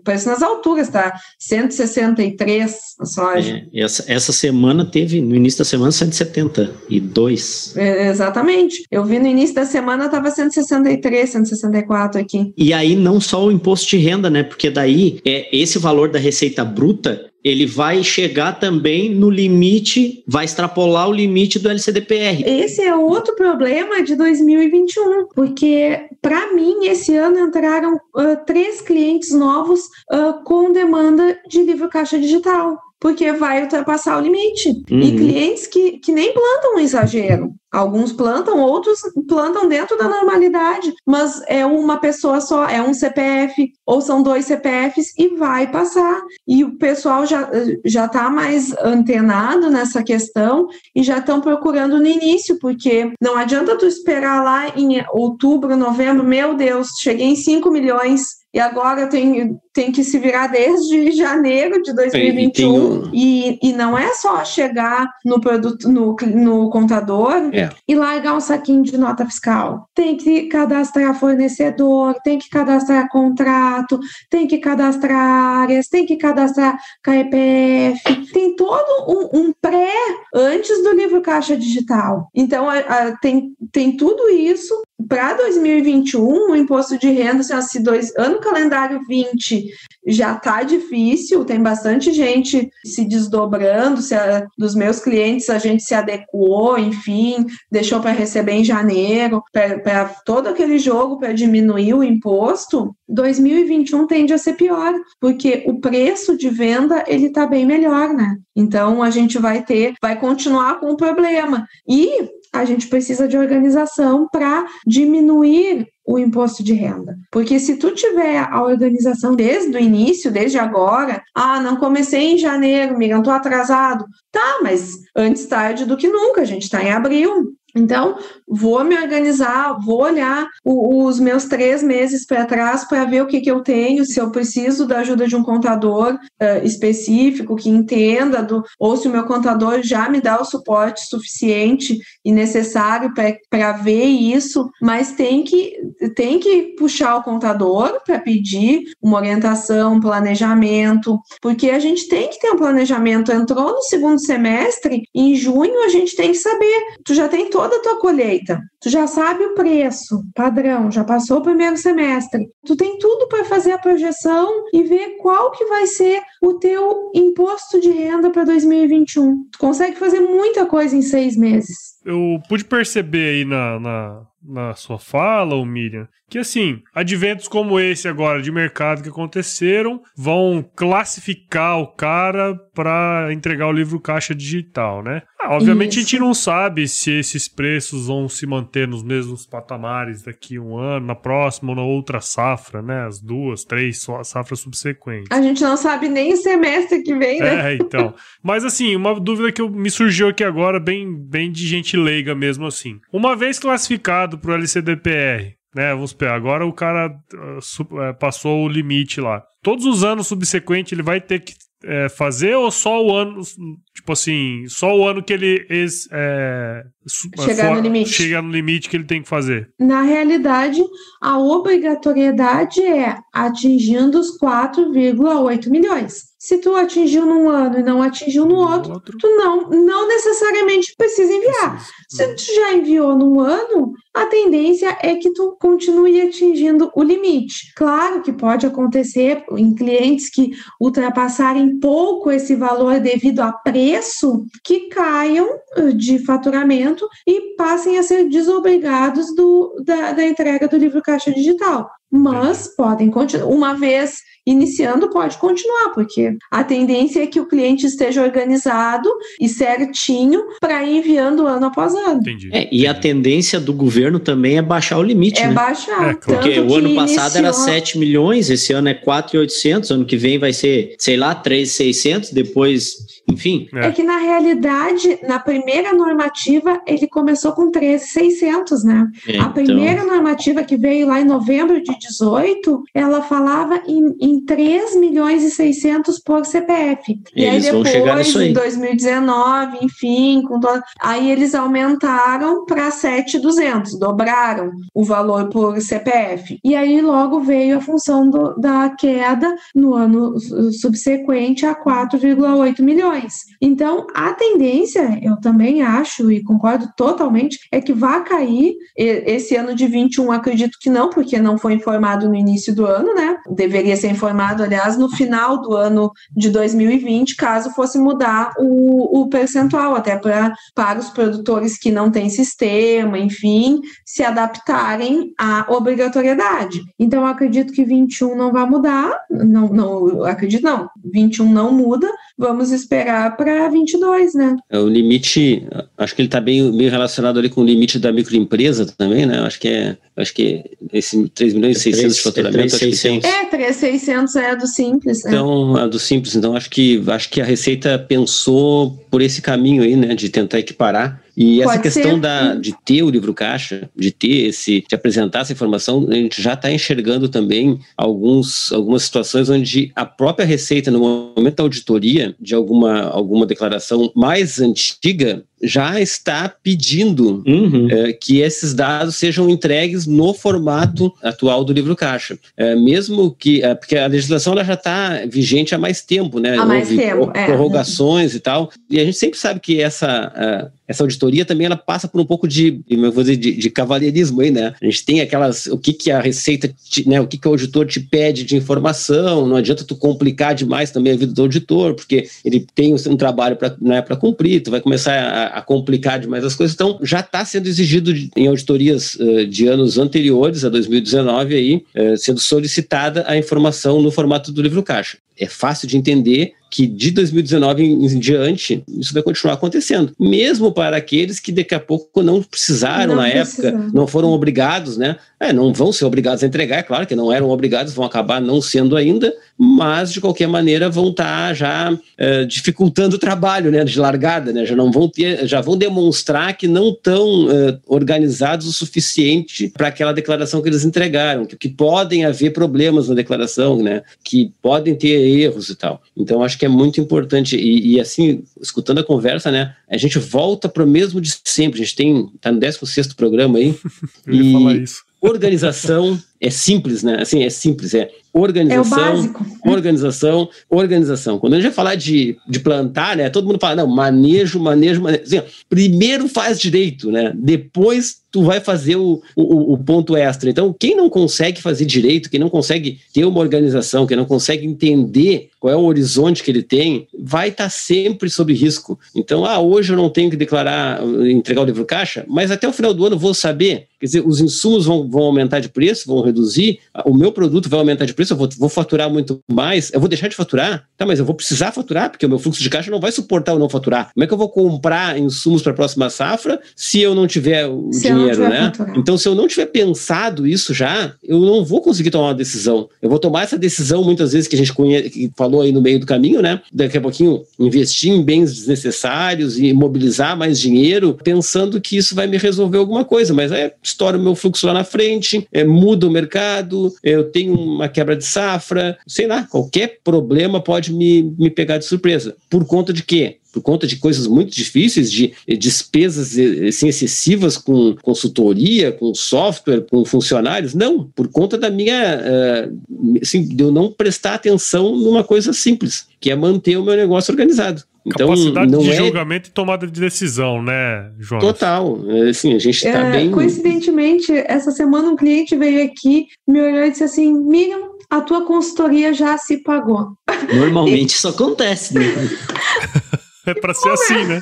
preço nas alturas, tá? 163 a soja. É, essa, essa semana teve, no início da semana, 172. É, exatamente. Eu vi no início da semana, estava 163, 164 aqui. E aí, não só o imposto de renda, né? Porque daí, é, esse valor da receita bruta ele vai chegar também no limite, vai extrapolar o limite do LCDPR. Esse é outro problema de 2021, porque para mim esse ano entraram uh, três clientes novos uh, com demanda de livro caixa digital porque vai ultrapassar o limite. Uhum. E clientes que, que nem plantam um exagero. Alguns plantam, outros plantam dentro da normalidade, mas é uma pessoa só, é um CPF, ou são dois CPFs e vai passar. E o pessoal já já está mais antenado nessa questão e já estão procurando no início, porque não adianta tu esperar lá em outubro, novembro, meu Deus, cheguei em 5 milhões e agora tem, tem que se virar desde janeiro de 2021 e, e, e não é só chegar no produto no, no contador É. e largar um saquinho de nota fiscal. Tem que cadastrar fornecedor, tem que cadastrar contrato, tem que cadastrar áreas, tem que cadastrar KEPF, tem todo um, um pré antes do livro caixa digital. Então a- a- tem, tem tudo isso para 2021, o imposto de renda, assim, se dois, ano calendário 20 já tá difícil, tem bastante gente se desdobrando, se a- dos meus clientes a gente se adequou, enfim, deixou para receber em janeiro, para todo aquele jogo para diminuir o imposto, 2021 tende a ser pior, porque o preço de venda ele tá bem melhor, né? Então a gente vai ter, vai continuar com o problema. E a gente precisa de organização para diminuir o imposto de renda. Porque se tu tiver a organização desde o início, desde agora, ah, não comecei em janeiro, Miriam, tô atrasado. Tá, mas antes tarde do que nunca, a gente está em abril. Então, vou me organizar, vou olhar o- os meus três meses para trás para ver o que, que eu tenho, se eu preciso da ajuda de um contador eh, específico que entenda, do, ou se o meu contador já me dá o suporte suficiente e necessário para ver isso, mas tem que, tem que puxar o contador para pedir uma orientação, um planejamento, porque a gente tem que ter um planejamento. Entrou no segundo semestre, em junho a gente tem que saber, tu já tem toda a tua colheita, tu já sabe o preço padrão, já passou o primeiro semestre, tu tem tudo para fazer a projeção e ver qual que vai ser o teu imposto de renda para 2021. Tu consegue fazer muita coisa em seis meses. Eu pude perceber aí na, na, na sua fala, Miriam, que assim, adventos como esse agora de mercado que aconteceram vão classificar o cara para entregar o livro caixa digital, né? Ah, obviamente a gente Isso. não sabe se esses preços vão se manter nos mesmos patamares daqui a um ano, na próxima ou na outra safra, né? As duas, três safras subsequentes. A gente não sabe nem o semestre que vem, né? É, então. *laughs* Mas assim, uma dúvida que eu- me surgiu aqui agora, bem, bem de gente leiga mesmo assim. Uma vez classificado pro LCDPR, né? Vamos pegar, agora o cara eh, passou o limite lá. Todos os anos subsequentes ele vai ter que eh, fazer ou só o ano, tipo assim, só o ano que ele ex, su- Chegar no limite. chegar no limite que ele tem que fazer? Na realidade, a obrigatoriedade é atingindo os 4,8 milhões. Se tu atingiu num ano e não atingiu no outro, outro tu não, não necessariamente precisa enviar. Se tu já enviou num ano, a tendência é que tu continue atingindo o limite. Claro que pode acontecer em clientes que ultrapassarem pouco esse valor devido a preço, que caiam eh, de faturamento e passem a ser desobrigados do, da, da entrega do livro caixa digital. Mas podem continuar. Uma vez iniciando, pode continuar, porque a tendência é que o cliente esteja organizado e certinho para ir enviando ano após ano. Entendi. É, e a entendi. tendência do governo também é baixar o limite, É né? baixar. É, claro. Porque Tanto o ano passado era iniciou- 7 milhões, esse ano é 4,800, ano que vem vai ser, sei lá, 3,600, depois, enfim. É. É que na realidade, na primeira normativa, ele começou com 13,600, né? É, A primeira normativa que veio lá em novembro de 18, ela falava em, em 3 milhões e 600 por CPF. E aí Eles vão depois, chegar nisso aí. em 2019, enfim, com to- aí eles aumentaram para 7,200, dobraram o valor por CPF. E aí logo veio a função do- da queda no ano su- subsequente a 4,8 milhões. Então, a tendência, eu também acho e concordo totalmente, é que vai cair esse ano de 21, acredito que não, porque não foi informado no início do ano, né? Deveria ser informado, aliás, no final do ano de 2020, caso fosse mudar o, o percentual, até pra, para os produtores que não têm sistema, enfim, se adaptarem à obrigatoriedade. Então, acredito que 21 não vai mudar, não, não acredito não, 21 não muda, vamos esperar para 22, né? É, O limite, acho que ele está bem meio relacionado ali com o limite da microempresa também, né? Acho que é, acho que esse 3 milhões e 600 de É faturamento, acho que tem. 3,600. É, 3,600 é do simples, né? Então, a do simples, então acho que acho que a Receita pensou por esse caminho aí, né, de tentar equiparar E essa Pode questão ser. da, de ter o livro caixa, de ter esse, de apresentar essa informação, a gente já está enxergando também alguns, algumas situações onde a própria Receita, no momento da auditoria de alguma, alguma declaração mais antiga, já está pedindo Uhum. é, que esses dados sejam entregues no formato atual do livro caixa. É, mesmo que. é, porque a legislação ela já está vigente há mais tempo, né? Há mais tempo, pro- é. prorrogações e tal. E a gente sempre sabe que essa. é, essa auditoria também ela passa por um pouco de, eu vou dizer, de, de cavalheirismo aí, né? A gente tem aquelas, o que que a receita, te- né? O que que o auditor te pede de informação, não adianta tu complicar demais também a vida do auditor, porque ele tem um trabalho para né, pra cumprir, tu vai começar a, a complicar demais as coisas, então já está sendo exigido de- em auditorias eh, de anos anteriores, a 2019 aí, eh, sendo solicitada a informação no formato do livro caixa. É fácil de entender que de 2019 em, em diante isso vai continuar acontecendo, mesmo para aqueles que daqui a pouco não precisaram Não na precisaram. época, não foram obrigados, né? É, não vão ser obrigados a entregar, é claro que não eram obrigados, vão acabar não sendo ainda, mas de qualquer maneira vão estar já eh, dificultando o trabalho, né, de largada, né? Já não vão ter, já vão demonstrar que não estão eh, organizados o suficiente para aquela declaração que eles entregaram, que, que podem haver problemas na declaração, né? Que podem ter erros e tal. Então acho que é muito importante e, e, assim, escutando a conversa, né? A gente volta para o mesmo de sempre. A gente tem tá no 16º programa aí. *laughs* Eu ia E- falar isso. Organização é simples, né? Assim, é simples, é É o organização, organização, organização. Quando a gente vai falar de, de plantar, né? Todo mundo fala, não, manejo, manejo, manejo. Assim, ó, primeiro faz direito, né? Depois tu vai fazer o, o, o ponto extra. Então, quem não consegue fazer direito, quem não consegue ter uma organização, quem não consegue entender qual é o horizonte que ele tem, vai estar sempre sob risco. Então, ah, hoje eu não tenho que declarar, entregar o livro caixa, mas até o final do ano eu vou saber. Quer dizer, os insumos vão, vão aumentar de preço, vão reduzir, o meu produto vai aumentar de preço, eu vou, vou faturar muito mais, eu vou deixar de faturar? Tá, mas eu vou precisar faturar, porque o meu fluxo de caixa não vai suportar o não faturar. Como é que eu vou comprar insumos para a próxima safra se eu não tiver o Se dinheiro, tiver né? faturado. Então, se eu não tiver pensado isso já, eu não vou conseguir tomar uma decisão. Eu vou tomar essa decisão, muitas vezes, que a gente conhe- que falou aí no meio do caminho, né? Daqui a pouquinho, investir em bens desnecessários e mobilizar mais dinheiro, pensando que isso vai me resolver alguma coisa. Mas é, estoura o meu fluxo lá na frente, é, muda o mercado, eu tenho uma quebra de safra, sei lá, qualquer problema pode me, me pegar de surpresa. Por conta de quê? por conta de coisas muito difíceis, de eh, despesas eh, assim, excessivas com consultoria, com software, com funcionários. Não, por conta da minha. eh, assim, de eu não prestar atenção numa coisa simples, que é manter o meu negócio organizado. Então, Capacidade não de é julgamento e tomada de decisão, né, Jonas? total. É, Assim, a gente está É, bem. Coincidentemente, essa semana um cliente veio aqui, me olhou e disse assim: Miriam, a tua consultoria já se pagou. Normalmente isso acontece, né? *laughs* É pra ser assim, né?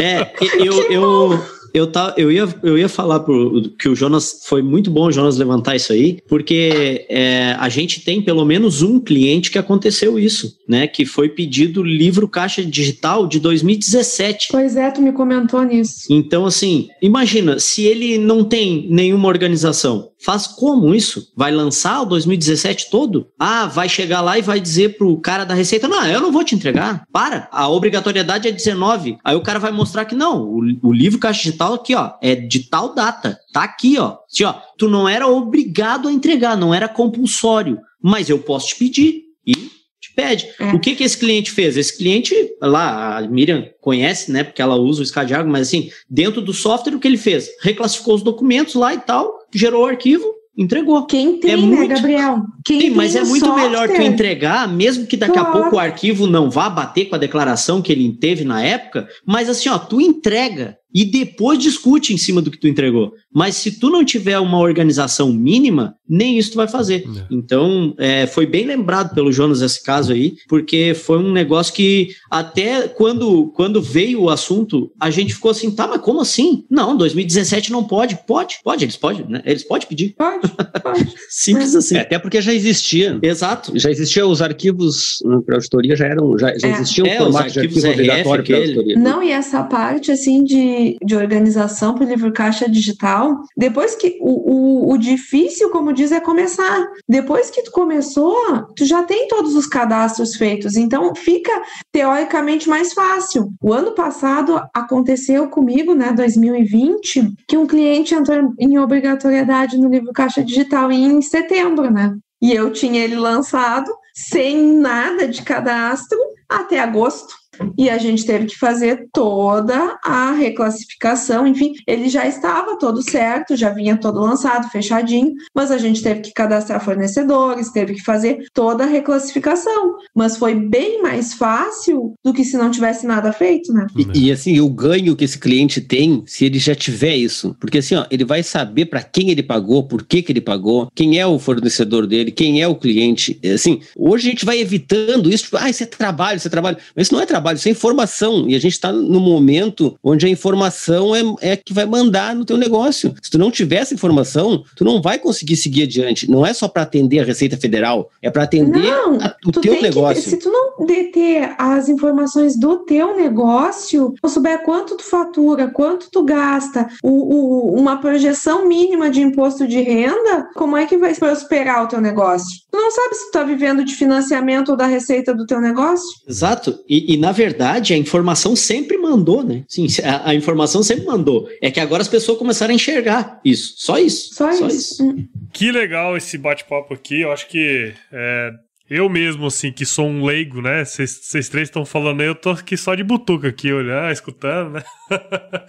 É, eu, eu, eu, tá, eu, ia, eu ia falar pro, que o Jonas foi muito bom o Jonas levantar isso aí, porque é, a gente tem pelo menos um cliente que aconteceu isso, né? Que foi pedido livro caixa digital de 2017. Pois é, tu me comentou nisso. Então, assim, imagina, se ele não tem nenhuma organização, faz como isso? Vai lançar o 2017 todo? Ah, vai chegar lá e vai dizer pro cara da Receita, não, eu não vou te entregar. Para, a obrigatoriedade é 19. Aí o cara vai mostrar que não, o, o livro caixa digital aqui, ó, é de tal data. Tá aqui, ó. Assim, ó. Tu não era obrigado a entregar, não era compulsório, mas eu posso te pedir. E pede. É. O que que esse cliente fez? Esse cliente, lá, a Miriam conhece, né, porque ela usa o Scadiago, mas assim, dentro do software, o que ele fez? Reclassificou os documentos lá e tal, gerou o arquivo, entregou. Quem tem, É né, muito- Gabriel? Quem Sim, mas é muito melhor tu software- entregar, mesmo que daqui a Claro. pouco o arquivo não vá bater com a declaração que ele teve na época, mas assim, ó, tu entrega e depois discute em cima do que tu entregou. Mas se tu não tiver uma organização mínima, nem isso tu vai fazer. É. Então, é, foi bem lembrado pelo Jonas esse caso aí, porque foi um negócio que até quando, quando veio o assunto, a gente ficou assim, tá, mas como assim? Não, 2017 não pode. Pode, pode, eles podem, né? Eles podem pedir. Pode, pode. *laughs* Simples assim. É, até porque já existia. Exato. Já existia os arquivos para auditoria, já eram, já, já É. existia um É, os formato de arquivos arquivo RF, obrigatório para auditoria. Não, e essa parte, assim, de de, de organização para o livro caixa digital, depois que o, o, o difícil, como diz, é começar. Depois que tu começou, tu já tem todos os cadastros feitos, então fica teoricamente mais fácil. O ano passado aconteceu comigo, né, 2020, que um cliente entrou em obrigatoriedade no livro caixa digital em setembro, né? E eu tinha ele lançado sem nada de cadastro até agosto e a gente teve que fazer toda a reclassificação. Enfim, ele já estava todo certo, já vinha todo lançado, fechadinho, mas a gente teve que cadastrar fornecedores, teve que fazer toda a reclassificação. Mas foi bem mais fácil do que se não tivesse nada feito, né? E, e assim, o ganho que esse cliente tem se ele já tiver isso, porque assim, ó, ele vai saber para quem ele pagou, por que que ele pagou, quem é o fornecedor dele, quem é o cliente. Assim, hoje a gente vai evitando isso, tipo, ah, isso é trabalho, isso é trabalho, mas isso não é trabalho trabalho, isso é informação. E a gente está no momento onde a informação é, é que vai mandar no teu negócio. Se tu não tiver essa informação, tu não vai conseguir seguir adiante. Não é só para atender a Receita Federal, é para atender não, a, o teu negócio. Que, se tu não deter as informações do teu negócio, não souber quanto tu fatura, quanto tu gasta, o, o, uma projeção mínima de imposto de renda, como é que vai prosperar o teu negócio? Tu não sabe se tu está vivendo de financiamento ou da receita do teu negócio? Exato. E, e na verdade, a informação sempre mandou, né? Sim, a, a, informação sempre mandou. É que agora as pessoas começaram a enxergar isso. Só isso. Só, Só isso. isso. Hum. Que legal esse bate-papo aqui. Eu acho que é, eu mesmo, assim, que sou um leigo, né? Vocês três estão falando aí, eu tô aqui só de butuca aqui, olhar, escutando, né? *laughs*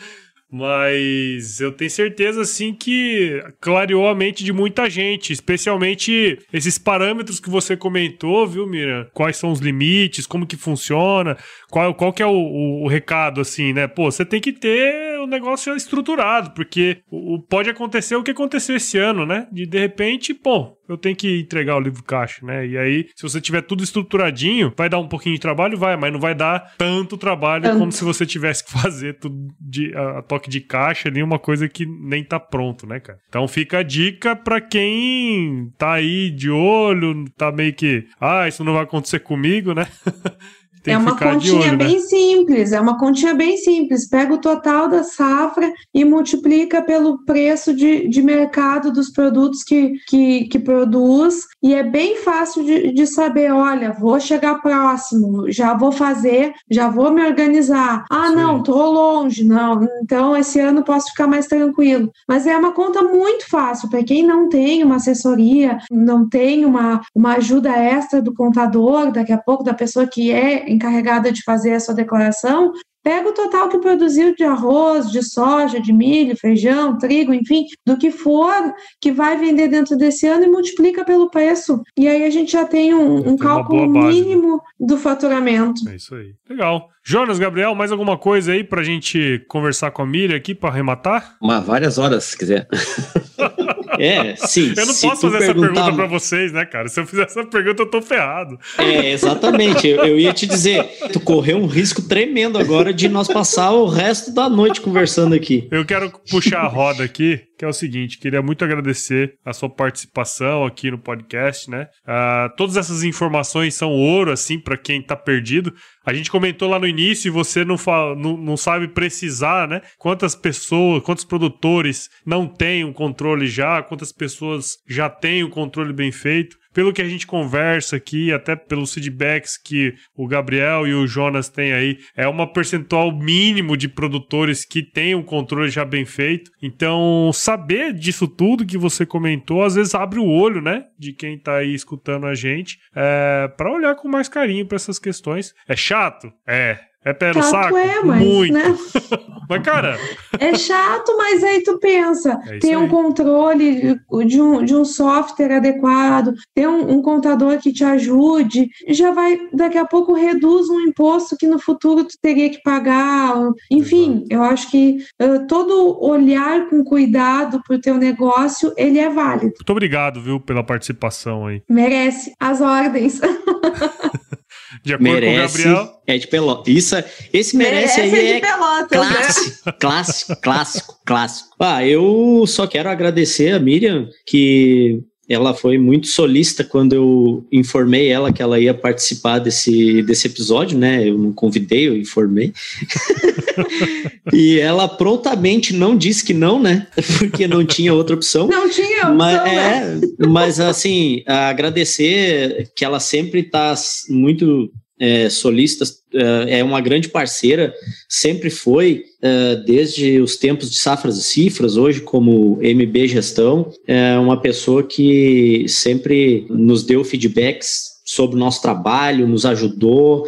Mas eu tenho certeza, assim, que clareou a mente de muita gente, especialmente esses parâmetros que você comentou, viu, Miriam? Quais são os limites, como que funciona, qual, qual que é o, o, o recado, assim, né? Pô, você tem que ter o negócio estruturado, porque o, pode acontecer o que aconteceu esse ano, né? De, de repente, pô, eu tenho que entregar o livro caixa, né? E aí, se você tiver tudo estruturadinho, vai dar um pouquinho de trabalho, vai, mas não vai dar tanto trabalho tanto. como se você tivesse que *laughs* fazer tudo de, a, a, toque de caixa ali, uma coisa que nem tá pronto, né, cara? Então fica a dica para quem tá aí de olho, tá meio que, ah, isso não vai acontecer comigo, né? *laughs* Tem é uma continha olho, né? bem né? simples, é uma continha bem simples. Pega o total da safra e multiplica pelo preço de, de mercado dos produtos que, que, que produz, e é bem fácil de, de saber: olha, vou chegar próximo, já vou fazer, já vou me organizar. Ah, Sim. não, tô longe, não, então esse ano posso ficar mais tranquilo. Mas é uma conta muito fácil para quem não tem uma assessoria, não tem uma, uma ajuda extra do contador, daqui a pouco da pessoa que é encarregada de fazer a sua declaração, pega o total que produziu de arroz, de soja, de milho, feijão, trigo, enfim, do que for que vai vender dentro desse ano e multiplica pelo preço. E aí a gente já tem um, um cálculo né? mínimo do faturamento. É isso aí. Legal. Jonas, Gabriel, mais alguma coisa aí pra gente conversar com a Miriam aqui para arrematar? Uma, várias horas, se quiser. *laughs* É, sim. Eu não posso fazer essa pergunta para vocês, né, cara? Se eu fizer essa pergunta, eu tô ferrado. É, exatamente. Eu, eu, ia te dizer, tu correu um risco tremendo agora de nós passar o resto da noite conversando aqui. Eu quero puxar a roda aqui que é o seguinte: queria muito agradecer a sua participação aqui no podcast, né? Uh, todas essas informações são ouro, assim, para quem tá perdido. A gente comentou lá no início e você não, fala, não, não sabe precisar, né? Quantas pessoas, quantos produtores não têm um controle já, quantas pessoas já têm o um controle bem feito pelo que a gente conversa aqui, até pelos feedbacks que o Gabriel e o Jonas têm aí, é uma percentual mínimo de produtores que têm um controle já bem feito. Então, saber disso tudo que você comentou, às vezes abre o olho, né, de quem tá aí escutando a gente, é, para olhar com mais carinho para essas questões. É chato? É. É pé no saco? É, mas, Muito. Né? *laughs* mas, cara. É chato, mas aí tu pensa: é tem um controle de um, de um software adequado, tem um, um, contador que te ajude, já vai, daqui a pouco, reduz um imposto que no futuro tu teria que pagar. Enfim, Exato. eu acho que uh, todo olhar com cuidado para o teu negócio, ele é válido. Muito obrigado, viu, pela participação aí. Merece as ordens. *laughs* De acordo merece, com o Gabriel. É de Pelotas. Isso, esse merece, merece aí é, é Pelotas, clássico, né? *laughs* clássico, clássico, clássico. Ah, eu só quero agradecer a Miriam que ela foi muito solista quando eu informei ela que ela ia participar desse, desse episódio, né? Eu não convidei, eu informei. *laughs* e ela prontamente não disse que não, né? *laughs* Porque não tinha outra opção. Não tinha opção, mas, né? é, mas assim, agradecer que ela sempre está muito é, solistas é uma grande parceira, sempre foi, é, desde os tempos de Safras e Cifras, hoje como MB Gestão, é uma pessoa que sempre nos deu feedbacks sobre o nosso trabalho, nos ajudou,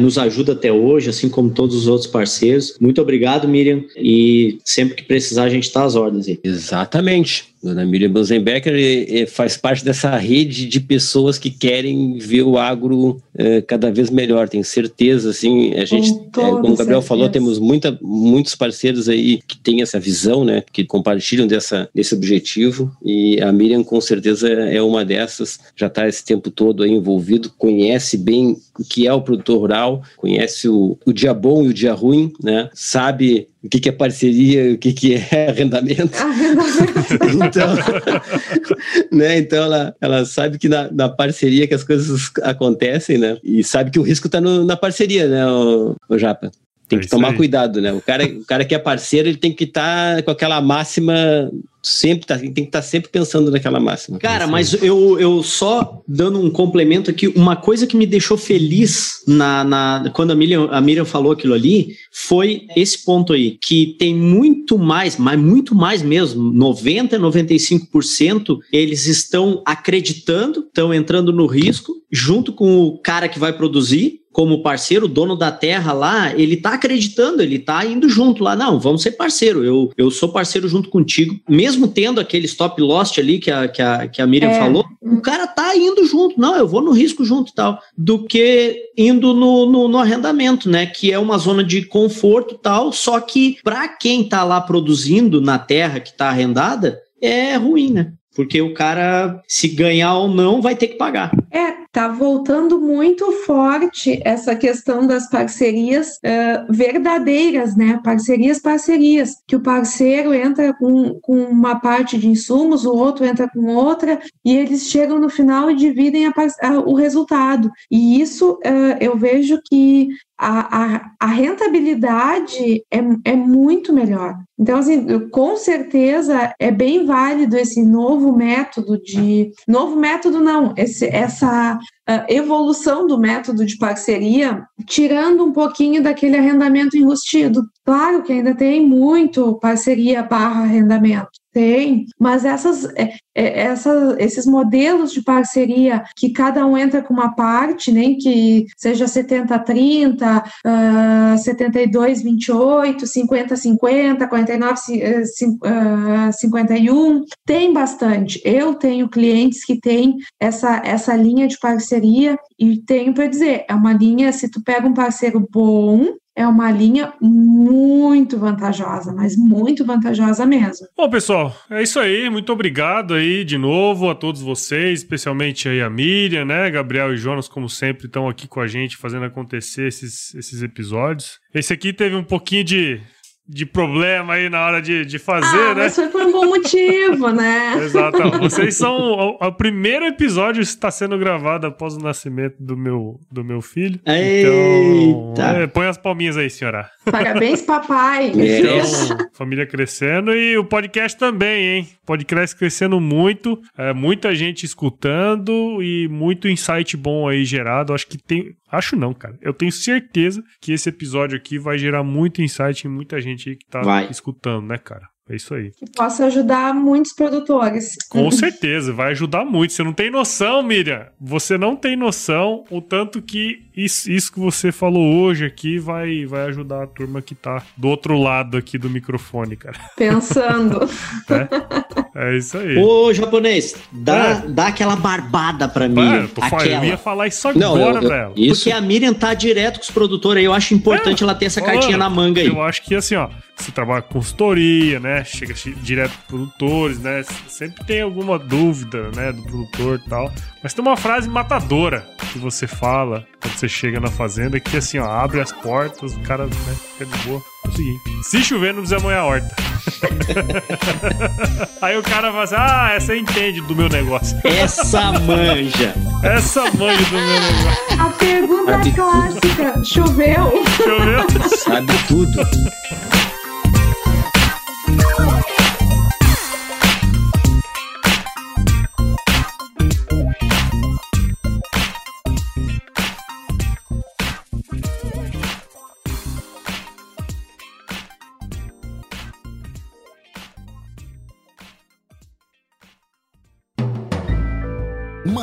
nos ajuda até hoje, assim como todos os outros parceiros. Muito obrigado, Miriam, e sempre que precisar a gente está às ordens aí. Exatamente. Dona Miriam Busenbecker faz parte dessa rede de pessoas que querem ver o agro é, cada vez melhor, tenho certeza, assim, a gente, é, como o Gabriel falou, temos muita, muitos parceiros aí que têm essa visão, né, que compartilham dessa, desse objetivo, e a Miriam com certeza é uma dessas, já está esse tempo todo aí envolvido, conhece bem o que é o produtor rural, conhece o, o dia bom e o dia ruim, né, sabe o que, que é parceria, o que, que é *laughs* arrendamento. *laughs* Arrendamento. então, *laughs* né, então ela, ela sabe que na, na, parceria que as coisas acontecem, né? E sabe que o risco está na parceria, né, o, o Japa? Tem é que tomar aí. cuidado, né? O cara, o cara que é parceiro, ele tem que estar tá com aquela máxima sempre tá, tem que estar tá sempre pensando naquela máxima. Cara, mas eu, eu só dando um complemento aqui, uma coisa que me deixou feliz na, na quando a Miriam, a Miriam falou aquilo ali foi esse ponto aí, que tem muito mais, mas muito mais mesmo, 90, 95% eles estão acreditando, estão entrando no risco, junto com o cara que vai produzir, como parceiro, o dono da terra lá, ele tá acreditando, ele tá indo junto lá. Não, vamos ser parceiro. Eu, eu sou parceiro junto contigo. Mesmo tendo aquele stop lost ali que a, que a, que a Miriam é. falou, o cara tá indo junto. Não, eu vou no risco junto e tal. Do que indo no, no, no arrendamento, né? Que é uma zona de conforto e tal. Só que para quem tá lá produzindo na terra que tá arrendada, é ruim, né? Porque o cara, se ganhar ou não, vai ter que pagar. É, tá voltando muito forte essa questão das parcerias uh, verdadeiras, né? Parcerias, parcerias. Que o parceiro entra com, com uma parte de insumos, o outro entra com outra, e eles chegam no final e dividem a, a, o resultado. E isso uh, eu vejo que a, a, a, rentabilidade é, é muito melhor. Então, assim, com certeza é bem válido esse novo método de. Novo método, não, esse, essa evolução do método de parceria, tirando um pouquinho daquele arrendamento enrustido. Claro que ainda tem muito parceria barra arrendamento, tem, mas essas, é, é, essa, esses modelos de parceria que cada um entra com uma parte, nem né, que seja 70-30, uh, 72-28, 50-50, 49-51, tem bastante. Eu tenho clientes que têm essa, essa linha de parceria e tenho para dizer, é uma linha, se tu pega um parceiro bom, é uma linha muito vantajosa, mas muito vantajosa mesmo. Bom, pessoal, é isso aí. Muito obrigado aí de novo a todos vocês, especialmente aí a Miriam, né? Gabriel e Jonas, como sempre, estão aqui com a gente fazendo acontecer esses, esses episódios. Esse aqui teve um pouquinho de de problema aí na hora de, de fazer, ah, né? Mas foi por um bom motivo, né? *laughs* Exato. Vocês são. O, o, primeiro episódio está sendo gravado após o nascimento do meu, do meu filho. Eita. Então. É, põe as palminhas aí, senhora. Parabéns, papai. *laughs* Então, família crescendo e o podcast também, hein? Podcast crescendo muito. É, muita gente escutando e muito insight bom aí gerado. Acho que tem. Acho não, cara. Eu tenho certeza que esse episódio aqui vai gerar muito insight em muita gente aí que tá vai. escutando, né, cara? É isso aí. Que possa ajudar muitos produtores. Com certeza, vai ajudar muito. Você não tem noção, Miriam. Você não tem noção o tanto que isso, isso que você falou hoje aqui vai, vai ajudar a turma que tá do outro lado aqui do microfone, cara. Pensando. *laughs* é, é isso aí. Ô, japonês, dá, é. dá aquela barbada pra mim. É, aquela. Eu ia falar isso agora, não, eu, eu, velho. Isso... Porque a Miriam tá direto com os produtores aí. Eu acho importante é. ela ter essa cartinha na manga aí. Eu acho que assim, ó, você trabalha com consultoria, né? Né? Chega direto pro produtores, né? Sempre tem alguma dúvida, né, do produtor e tal. Mas tem uma frase matadora que você fala quando você chega na fazenda que assim, ó, abre as portas, o cara, né, fica de boa. É o seguinte: se chover, não precisa molhar a horta. *laughs* Aí o cara fala assim: Ah, essa entende do meu negócio. Essa manja. essa manja do meu negócio. A pergunta Sabe clássica: choveu? Choveu? Sabe tudo.